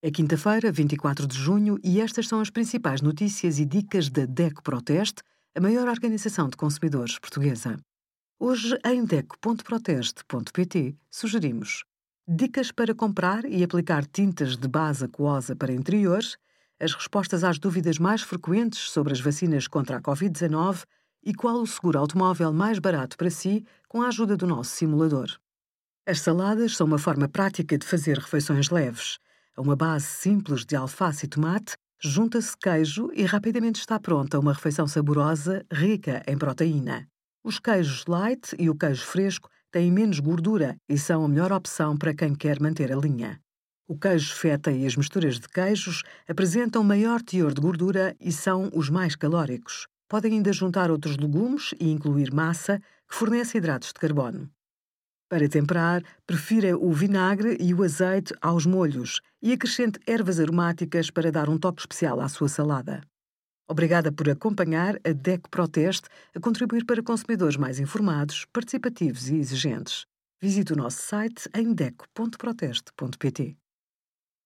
É quinta-feira, 24 de junho, e estas são as principais notícias e dicas da DECO Proteste, a maior organização de consumidores portuguesa. Hoje, em DECO.proteste.pt, sugerimos dicas para comprar e aplicar tintas de base aquosa para interiores, as respostas às dúvidas mais frequentes sobre as vacinas contra a Covid-19 e qual o seguro automóvel mais barato para si com a ajuda do nosso simulador. As saladas são uma forma prática de fazer refeições leves a uma base simples de alface e tomate, junta-se queijo e rapidamente está pronta uma refeição saborosa, rica em proteína. Os queijos light e o queijo fresco têm menos gordura e são a melhor opção para quem quer manter a linha. O queijo feta e as misturas de queijos apresentam maior teor de gordura e são os mais calóricos. Podem ainda juntar outros legumes e incluir massa, que fornece hidratos de carbono. Para temperar, prefira o vinagre e o azeite aos molhos e acrescente ervas aromáticas para dar um toque especial à sua salada. Obrigada por acompanhar a DEC Proteste a contribuir para consumidores mais informados, participativos e exigentes. Visite o nosso site em deco.proteste.pt.